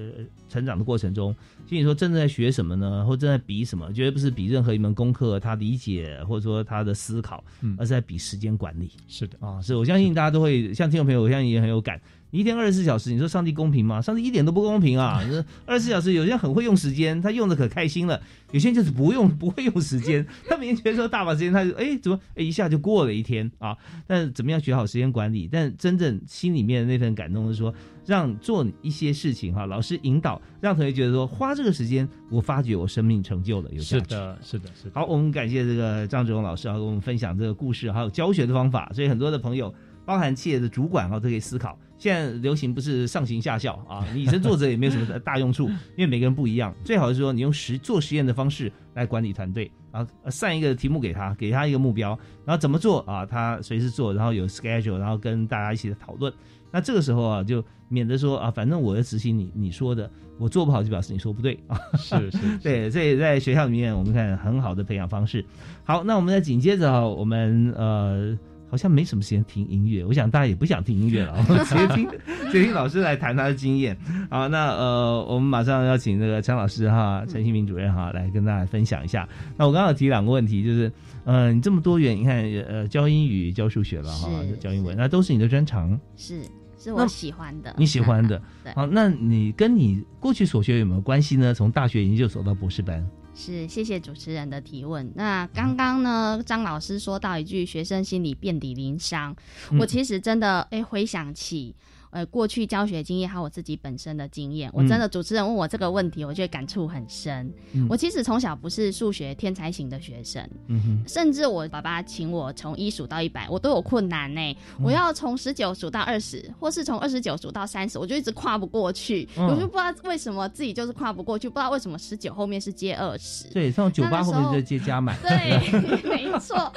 成长的过程中，其实你说真的在学什么呢？或正在比什么？绝对不是比任何一门功课他理解或者说他的思考，嗯而是在比时间管理。是的啊，是我相信大家都会，像听众朋友，我相信也很有感。你一天二十四小时，你说上帝公平吗？上帝一点都不公平啊！<laughs> 二十四小时，有些人很会用时间，他用的可开心了；有些人就是不用，<laughs> 不会用时间。他明天觉得说大把时间，他就哎怎么哎一下就过了一天啊？但怎么样学好时间管理？但真正心里面的那份感动是说，让做一些事情哈，老师引导，让同学觉得说花这个时间，我发觉我生命成就了，有价值。是的是的是的。好，我们感谢这个张志荣老师啊，跟我们分享这个故事，还有教学的方法。所以很多的朋友，包含企业的主管啊，都可以思考。现在流行不是上行下效啊，你以身作则也没有什么大用处，<laughs> 因为每个人不一样。最好是说你用实做实验的方式来管理团队，然后呃散一个题目给他，给他一个目标，然后怎么做啊，他随时做，然后有 schedule，然后跟大家一起讨论。那这个时候啊，就免得说啊，反正我要执行你你说的，我做不好就表示你说不对 <laughs> 啊。是是对，这也在学校里面我们看很好的培养方式。好，那我们再紧接着啊，我们呃好像没什么时间听音乐，我想大家也不想听音乐了，我们直接听直接听老师来谈他的经验。好，那呃我们马上要请那个陈老师哈，陈新明主任哈来跟大家分享一下。那我刚刚提两个问题，就是呃你这么多元，你看呃教英语、教数学了哈，教英文，那都是你的专长。是是我喜欢的，你喜欢的 <laughs> 对，好，那你跟你过去所学有没有关系呢？从大学研究所到博士班，是，谢谢主持人的提问。那刚刚呢，张老师说到一句“学生心里遍体鳞伤”，嗯我其实真的哎回想起。呃，过去教学经验还有我自己本身的经验，我真的主持人问我这个问题，我觉得感触很深。嗯我其实从小不是数学天才型的学生，嗯，甚至我爸爸请我从一数到一百，我都有困难呢、嗯我要从十九数到二十，或是从二十九数到三十，我就一直跨不过去。嗯我就不知道为什么自己就是跨不过去，不知道为什么十九后面是接二十。对，上酒吧那那时候后面就接加满，<laughs> 对，<laughs> 没错，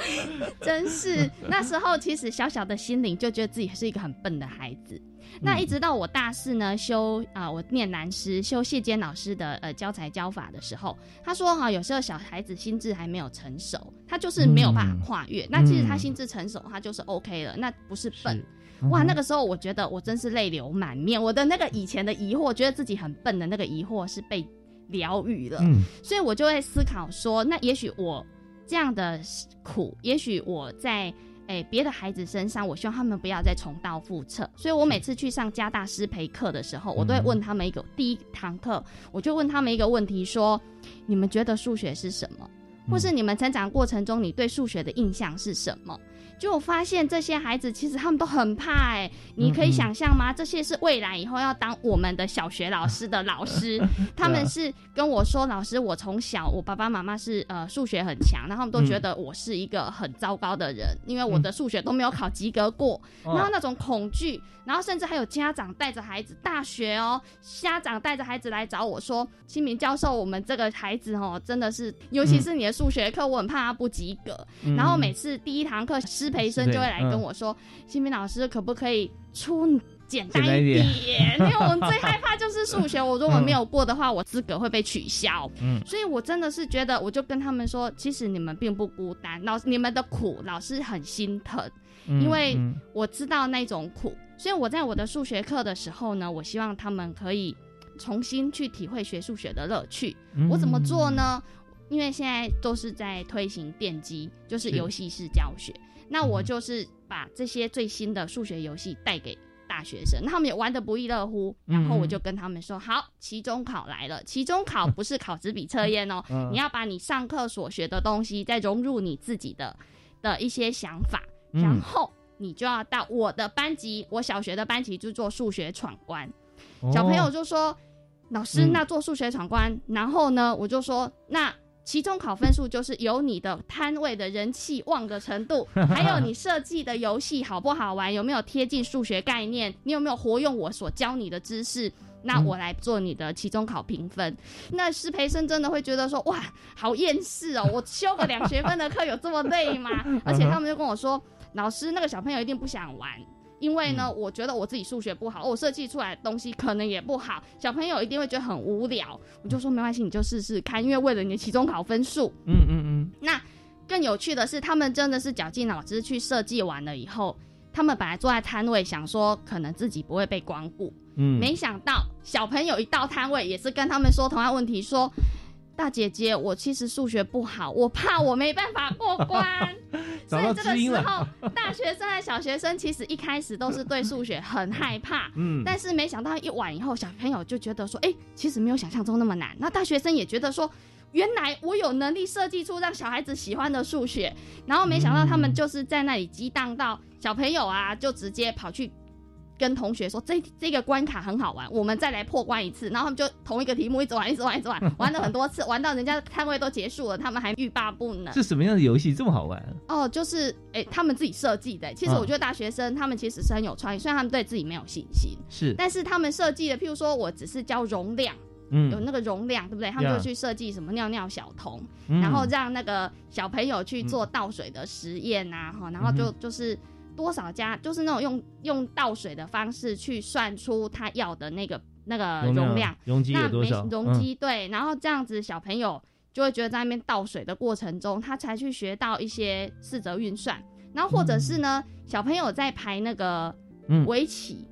真是那时候其实小小的心灵就觉得自己是一个很笨的孩子。那一直到我大四呢，修啊、我念南师，修谢坚老师的呃教材教法的时候，他说哈、有时候小孩子心智还没有成熟，他就是没有办法跨越。那其实他心智成熟，他就是 OK 了，那不是笨。哇，那个时候我觉得我真是泪流满面，我的那个以前的疑惑，觉得自己很笨的那个疑惑是被疗愈了。嗯所以我就会思考说，那也许我这样的苦，也许我在诶别的孩子身上，我希望他们不要再重蹈覆辙。所以我每次去上加大师培课的时候，我都会问他们一个、第一堂课，我就问他们一个问题说：你们觉得数学是什么？或是你们成长过程中，你对数学的印象是什么？就我发现这些孩子其实他们都很怕哎、你可以想象吗？这些是未来以后要当我们的小学老师的老师，<laughs> 他们是跟我说，老师，我从小我爸爸妈妈是呃数学很强，然后他们都觉得我是一个很糟糕的人，因为我的数学都没有考及格过，哦。然后那种恐惧，然后甚至还有家长带着孩子，大学哦，家长带着孩子来找我说，清明教授，我们这个孩子哦，真的是，尤其是你的数学课，我很怕他不及格，嗯。然后每次第一堂课师培生就会来跟我说，新民老师可不可以出简单一点点？<laughs> 因为我们最害怕就是数学，我如果没有过的话，我资格会被取消。嗯所以我真的是觉得，我就跟他们说，其实你们并不孤单，老你们的苦老师很心疼，嗯因为嗯我知道那种苦，所以我在我的数学课的时候呢，我希望他们可以重新去体会学数学的乐趣。嗯我怎么做呢？因为现在都是在推行电机，就是是游戏式教学。那我就是把这些最新的数学游戏带给大学生，那他们也玩的不亦乐乎。然后我就跟他们说：“好，期中考来了。期中考不是考纸笔测验哦，嗯你要把你上课所学的东西再融入你自己的的一些想法，嗯然后你就要到我的班级，我小学的班级就做数学闯关。哦小朋友就说：“老师，嗯那做数学闯关，然后呢，我就说那。”期中考分数就是由你的摊位的人气旺的程度，<laughs> 还有你设计的游戏好不好玩，有没有贴近数学概念，你有没有活用我所教你的知识，那嗯我来做你的期中考评分。那师培生真的会觉得说，哇，好厌世哦！<laughs> 我修个两学分的课有这么累吗？<laughs> 而且他们就跟我说，老师，那个小朋友一定不想玩。因为呢，我觉得我自己数学不好，我设计出来的东西可能也不好，小朋友一定会觉得很无聊。我就说没关系，你就试试看，因为为了你的期中考分数。嗯嗯嗯，那更有趣的是，他们真的是绞尽脑汁去设计完了以后，他们本来坐在摊位想说，可能自己不会被光顾，嗯没想到小朋友一到摊位，也是跟他们说同样问题，说。大姐姐，我其实数学不好，我怕我没办法过关，<laughs> 所以这个时候，大学生和小学生其实一开始都是对数学很害怕，<laughs> 嗯但是没想到一晚以后，小朋友就觉得说，哎、其实没有想象中那么难。那大学生也觉得说，原来我有能力设计出让小孩子喜欢的数学，然后没想到他们就是在那里激荡到小朋友啊，就直接跑去。跟同学说这这个关卡很好玩，我们再来破关一次。然后他们就同一个题目一直玩，一直玩，一直玩，<laughs> 玩了很多次，玩到人家摊位都结束了，他们还欲罢不能。是什么样的游戏这么好玩？哦，就是哎、他们自己设计的。其实嗯我觉得大学生他们其实是很有创意，虽然他们对自己没有信心，是但是他们设计的，譬如说我只是教容量，嗯有那个容量，对不对？他们就去设计什么尿尿小童，嗯然后让那个小朋友去做倒水的实验啊，哈、然后就嗯就是。多少家就是那种用用倒水的方式去算出他要的那个那个容量容量，容积有那没多少？容积、对，然后这样子小朋友就会觉得在那边倒水的过程中，他才去学到一些四则运算，然后或者是呢，小朋友在排那个嗯。围棋。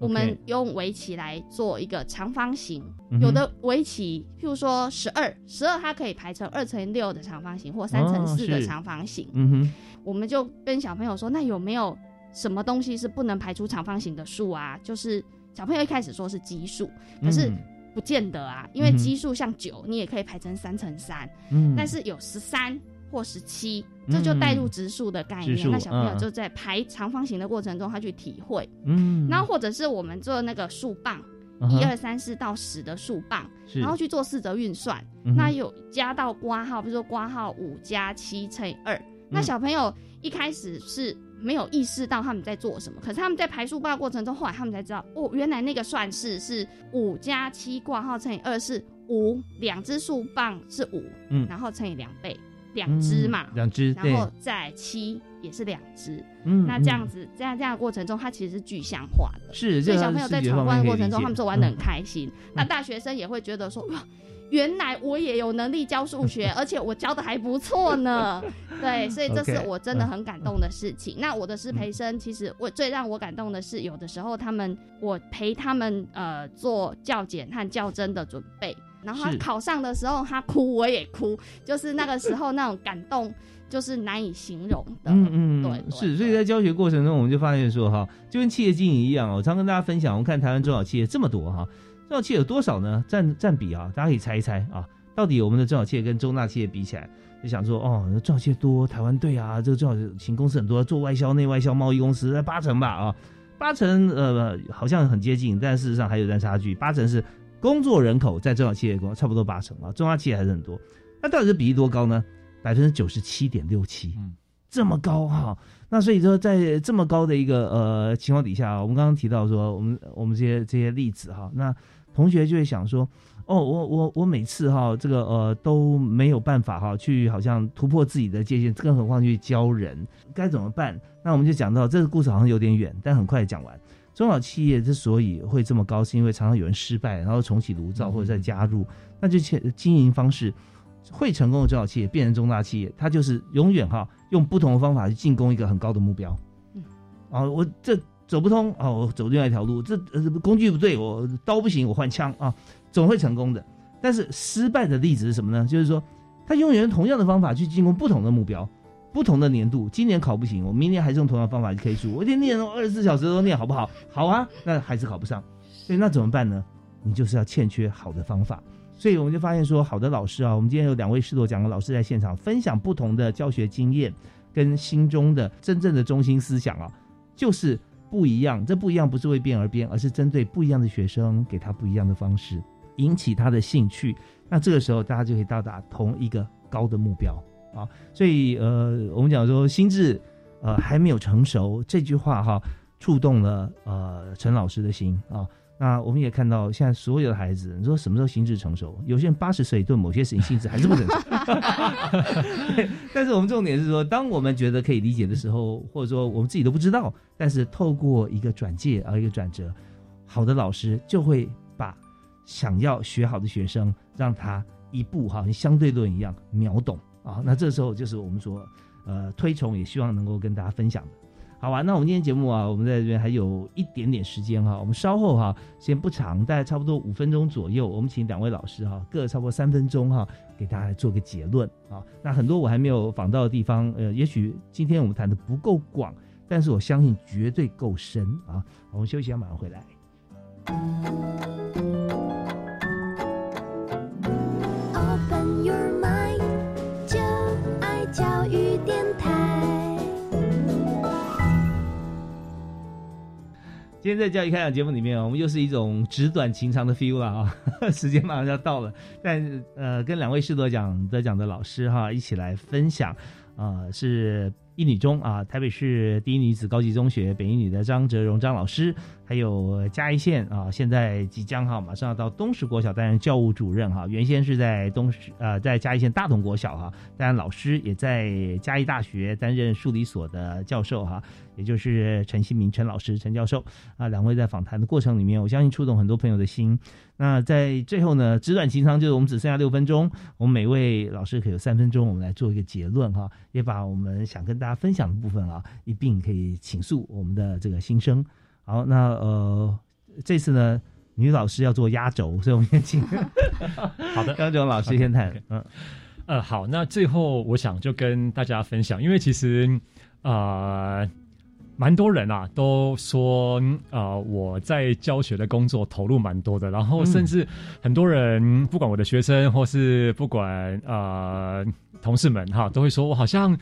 我们用围棋来做一个长方形，嗯有的围棋，譬如说十二，十二它可以排成二乘六的长方形或三乘四的是。长方形。嗯哼，我们就跟小朋友说，那有没有什么东西是不能排出长方形的数啊？就是小朋友一开始说是奇数，可是嗯不见得啊，因为奇数像九，你也可以排成三乘三，嗯。但是有十三或十七，这就带入植树的概念。那小朋友嗯。就在排长方形的过程中，他去体会。嗯，然后或者是我们做那个数棒，一二三四到十的数棒，然后去做四则运算，嗯那有加到挂号，比如说挂号五加七乘以二，那嗯。小朋友一开始是没有意识到他们在做什么，可是他们在排数棒的过程中，后来他们才知道，哦，原来那个算式是五加七挂号乘以二是五，两只数棒是五，嗯。然后乘以两倍。两只嘛，嗯两只然后对再七也是两只，嗯那这样子，这样这样的过程中，它其实是具象化的，是所以小朋友在闯关的过程中，他们就玩的很嗯开心。那大学生也会觉得说，哇，原来我也有能力教数学，<laughs> 而且我教的还不错呢。对，所以这是我真的嗯很感动的事情。那我的师培生，其实我最让我感动的是，有的时候他们我陪他们呃做教检和教甄的准备。然后他考上的时候，他哭我也哭，就是那个时候那种感动，就是难以形容的。嗯嗯，对嗯是，所以在教学过程中，我们就发现说哈，就跟企业经营一样哦，我常跟大家分享，我们看台湾中小企业这么多哈，中小企业有多少呢？占占比啊，大家可以猜一猜啊，到底我们的中小企业跟中大企业比起来，就想说哦，中小企业多，台湾对啊，这个中小型公司很多，做外销、内外销、贸易公司那八成吧啊，八成呃好像很接近，但事实上还有段差距，八成是工作人口在中小企业工差不多八成啊，中小企业还是很多，那到底是比例多高呢？百分之九十七点六七，嗯这么高哈、那所以说，在这么高的一个呃情况底下啊，我们刚刚提到说，我们我们这些这些例子哈、那同学就会想说，哦，我我我每次哈、这个呃都没有办法哈、去好像突破自己的界限，更何况去教人，该怎么办？那我们就讲到这个故事好像有点远，但很快讲完。中小企业之所以会这么高，是因为常常有人失败，然后重启炉灶或者再加入，那就经经营方式会成功的中小企业变成中大企业，它就是永远哈用不同的方法去进攻一个很高的目标。嗯，啊，我这走不通啊，我走另外一条路，这呃工具不对，我刀不行，我换枪啊，总会成功的。但是失败的例子是什么呢？就是说，他永远用同样的方法去进攻不同的目标。不同的年度，今年考不行，我明年还是用同样的方法去 K 数，我一天念二十四小时都念好不好？好啊，那还是考不上，所以那怎么办呢？你就是要欠缺好的方法。所以我们就发现说，好的老师啊，我们今天有两位师铎讲的老师在现场分享不同的教学经验跟心中的真正的中心思想啊，就是不一样。这不一样不是为变而变，而是针对不一样的学生，给他不一样的方式，引起他的兴趣。那这个时候，大家就可以到达同一个高的目标啊。所以，呃，我们讲说心智呃还没有成熟这句话哈，触动了呃陈老师的心啊。那我们也看到，现在所有的孩子，你说什么时候心智成熟？有些人八十岁对某些事情心智还是不成熟。<laughs> 但是我们重点是说，当我们觉得可以理解的时候，或者说我们自己都不知道，但是透过一个转介啊，一个转折，好的老师就会把想要学好的学生，让他一步哈，像相对论一样秒懂啊。那这时候就是我们说，呃，推崇也希望能够跟大家分享的。好吧，那我们今天节目啊，我们在这边还有一点点时间哈，我们稍后哈，时间不长，大概差不多五分钟左右，我们请两位老师哈，各差不多三分钟哈，给大家来做个结论啊。那很多我还没有访到的地方，呃，也许今天我们谈的不够广，但是我相信绝对够深啊。我们休息一下，马上回来。教育电台。今天在教育开讲节目里面，我们又是一种纸短情长的 feel 了啊！<laughs> 时间马上就要到了，但呃，跟两位士多奖得奖的老师哈一起来分享，啊，是一女中啊，台北市第一女子高级中学北一女的张哲荣张老师，还有嘉义县啊，现在即将哈马上要到东石国小担任教务主任哈，原先是在东石呃在嘉义县大同国小哈，当然老师也在嘉义大学担任数理所的教授哈。也就是陈新明陈老师陈教授啊，两位在访谈的过程里面，我相信触动很多朋友的心。那在最后呢，纸短情长，就是我们只剩下六分钟，我们每位老师可以有三分钟，我们来做一个结论哈，也把我们想跟大家分享的部分啊，一并可以倾诉我们的这个心声。好，那呃，这次呢，女老师要做压轴，所以我们先请 <laughs> 好的张炯老师先谈。嗯，呃，好，那最后我想就跟大家分享，因为其实啊。蛮多人啊，都说啊，我在教学的工作投入蛮多的，然后甚至很多人，不管我的学生或是不管呃同事们哈，都会说我好像。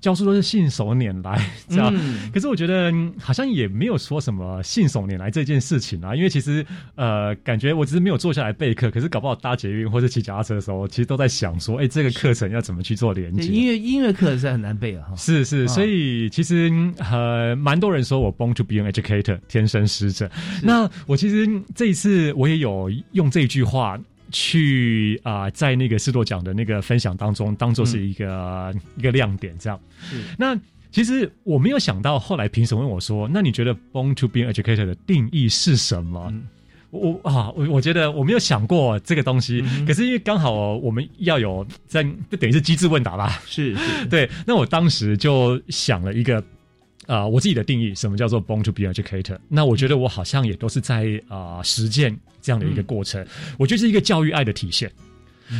教书都是信手拈来，<laughs> 这样。可是我觉得好像也没有说什么信手拈来这件事情啊，因为其实呃，感觉我只是没有坐下来备课，可是搞不好搭捷运或者骑脚踏车的时候，其实都在想说，哎，这个课程要怎么去做连接。音乐音乐课是很难背啊，是是，所以其实呃，蛮多人说我 born to be an educator，天生师者。那我其实这一次我也有用这句话。去啊，在那个斯多奖的那个分享当中，当做是一个一个亮点，这样。那其实我没有想到，后来评审问我说：“那你觉得 ‘born to be educator’ 的定义是什么？”我啊，我我觉得我没有想过这个东西。可是因为刚好我们要有在，就等于是机智问答吧。是是，对。那我当时就想了一个。啊，我自己的定义，什么叫做 born to be educator？那我觉得我好像也都是在啊实践这样的一个过程。我觉得是一个教育爱的体现。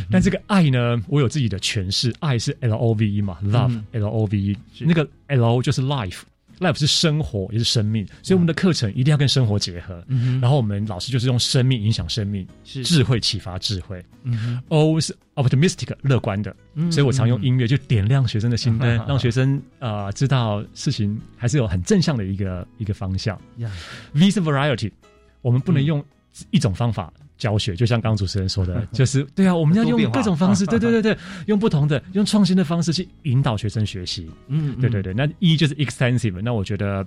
但这个爱呢，我有自己的诠释。爱是 L O V E 嘛，love L O V E，那个 L 就是 life。Life 是生活，也是生命，所以我们的课程一定要跟生活结合。然后我们老师就是用生命影响生命，智慧启发智慧。O 是 optimistic 乐观的，所以我常用音乐就点亮学生的心灯，让学生啊知道事情还是有很正向的一个一个方向。V 是 variety，我们不能用一种方法。教学就像刚刚主持人说的，<laughs> 就是对啊，我们要用各种方式，对对对对，用不同的、用创新的方式去引导学生学习。嗯，对对对。那一就是 extensive，那我觉得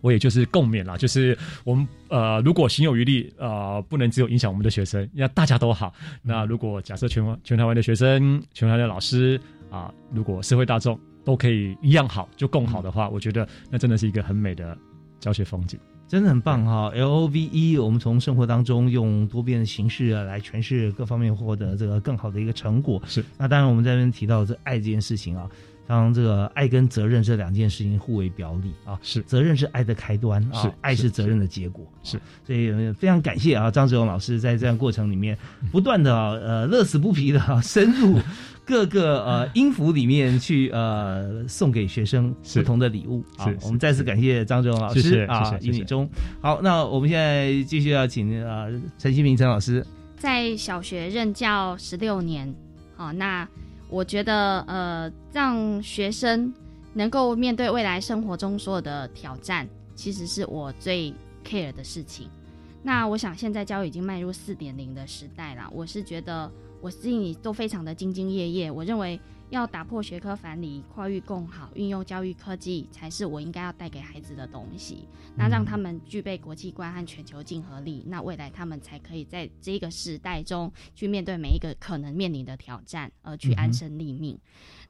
我也就是共勉啦，就是我们呃，如果行有余力，呃，不能只有影响我们的学生，要大家都好。那如果假设全全台湾的学生、全台湾的老师啊，如果社会大众都可以一样好，就更好的话，我觉得那真的是一个很美的教学风景。真的很棒哈！L O V E，我们从生活当中用多变的形式来诠释各方面，获得这个更好的一个成果。是。那当然，我们在这边提到这爱这件事情啊，当这个爱跟责任这两件事情互为表里啊，是。责任是爱的开端啊，爱是责任的结果。是。所以非常感谢啊，张志勇老师在这样过程里面不断的呃乐此不疲的深入。各个呃音符里面去呃送给学生不同的礼物。啊，我们再次感谢张志荣老师啊，英语中好，那我们现在继续要请呃陈新明陈老师，在小学任教十六年，好，那我觉得呃让学生能够面对未来生活中所有的挑战，其实是我最 care 的事情。那我想现在教育已经迈入四点零的时代了，我是觉得我自己都非常的兢兢业业。我认为要打破学科樊篱，跨域共好，运用教育科技，才是我应该要带给孩子的东西。那让他们具备国际观和全球竞合力，那未来他们才可以在这个时代中去面对每一个可能面临的挑战，而去安身立命。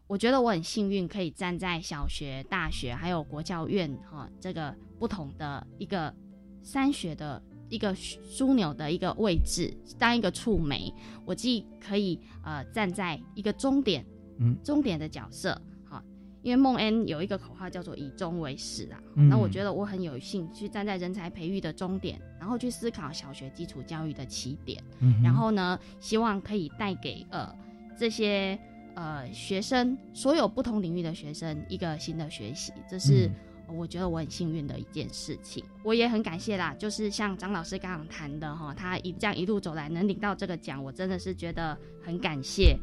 我觉得我很幸运，可以站在小学、大学还有国教院哈这个不同的一个三学的。一个枢纽的一个位置，当一个触媒，我既可以呃站在一个终点，嗯，终点的角色，好，因为孟恩有一个口号叫做以终为始啊，那我。觉得我很有幸去站在人才培育的终点，然后去思考小学基础教育的起点，然后呢，希望可以带给呃这些呃学生，所有不同领域的学生一个新的学习，这是。我觉得我很幸运的一件事情，我也很感谢啦。就是像张老师刚刚谈的哈，他一这样一路走来能领到这个奖，我真的是觉得很感谢。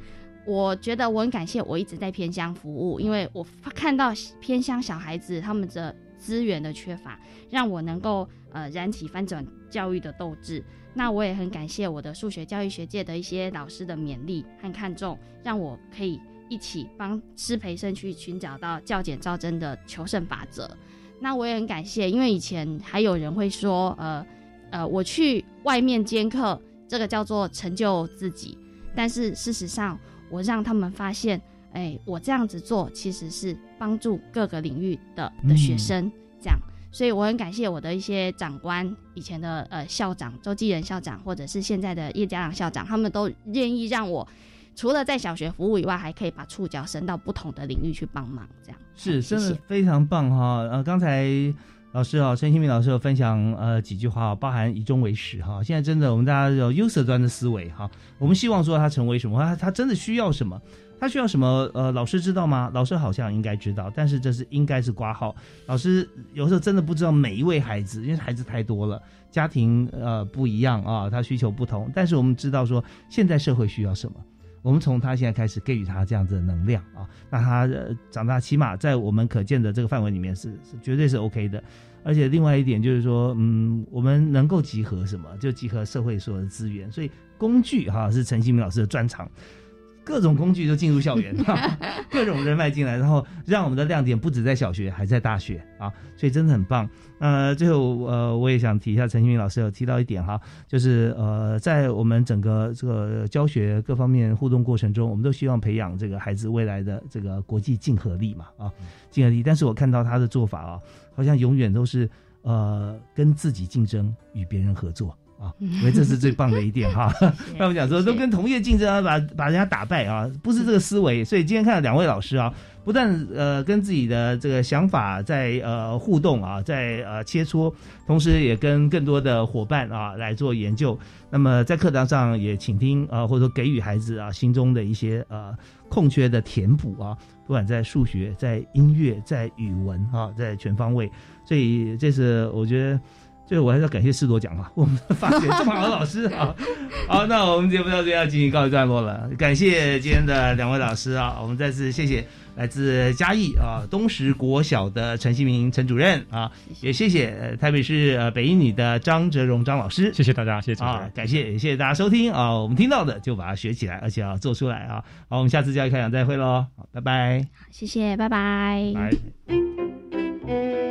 我觉得我很感谢，我一直在偏乡服务，因为我看到偏乡小孩子他们的资源的缺乏，让我能够呃燃起翻转教育的斗志。那我也很感谢我的数学教育学界的一些老师的勉励和看重，让我可以。一起帮师培生去寻找到教检招真的求胜法则。那我也很感谢，因为以前还有人会说，呃呃，我去外面兼课，这个叫做成就自己。但是事实上，我让他们发现，哎，我这样子做其实是帮助各个领域的的学生。这样，所以我很感谢我的一些长官，以前的呃校长周继仁校长，或者是现在的叶家朗校长，他们都愿意让我。除了在小学服务以外，还可以把触角伸到不同的领域去帮忙，这样是真的非常棒哈。呃，刚才老师啊，陈新明老师有分享呃几句话，包含以终为始哈。现在真的我们大家有 user 端的思维哈，我们希望说他成为什么，他他真的需要什么，他需要什么？呃，老师知道吗？老师好像应该知道，但是这是应该是挂号。老师有时候真的不知道每一位孩子，因为孩子太多了，家庭呃不一样啊，他需求不同。但是我们知道说，现在社会需要什么。我们从他现在开始给予他这样子的能量啊，那他长大起码在我们可见的这个范围里面是是绝对是 OK 的，而且另外一点就是说，嗯，我们能够集合什么，就集合社会所有的资源，所以工具哈是陈新明老师的专长。各种工具都进入校园，<laughs> 各种人脉进来，然后让我们的亮点不止在小学，还在大学啊，所以真的很棒。呃，最后呃，我也想提一下，陈新明老师有提到一点哈，就是呃，在我们整个这个教学各方面互动过程中，我们都希望培养这个孩子未来的这个国际竞合力嘛啊，竞合力。但是我看到他的做法啊，好像永远都是呃跟自己竞争，与别人合作。啊，因为这是最棒的一点哈。<laughs> <laughs> 那我们讲说，都跟同业竞争啊，把把人家打败啊，不是这个思维。所以今天看到两位老师啊，不但呃跟自己的这个想法在呃互动啊，在呃切磋，同时也跟更多的伙伴啊来做研究。那么在课堂上也倾听啊，或者说给予孩子啊心中的一些呃空缺的填补啊，不管在数学、在音乐、在语文啊，在全方位。所以这是我觉得。最后我还是要感谢世多奖啊，<laughs> 我们发现这么好的老师 <laughs> 啊。好，那我们节目到这要进行告一段落了。感谢今天的两位老师啊，我们再次谢谢来自嘉义啊东石国小的陈新明陈主任啊，也谢谢台北市呃北一女的张哲荣张老师，谢谢大家，谢谢啊，感谢谢谢大家收听啊，我们听到的就把它学起来，而且要做出来啊。好，我们下次教育开讲再会喽，好，拜拜。谢谢，拜拜。拜。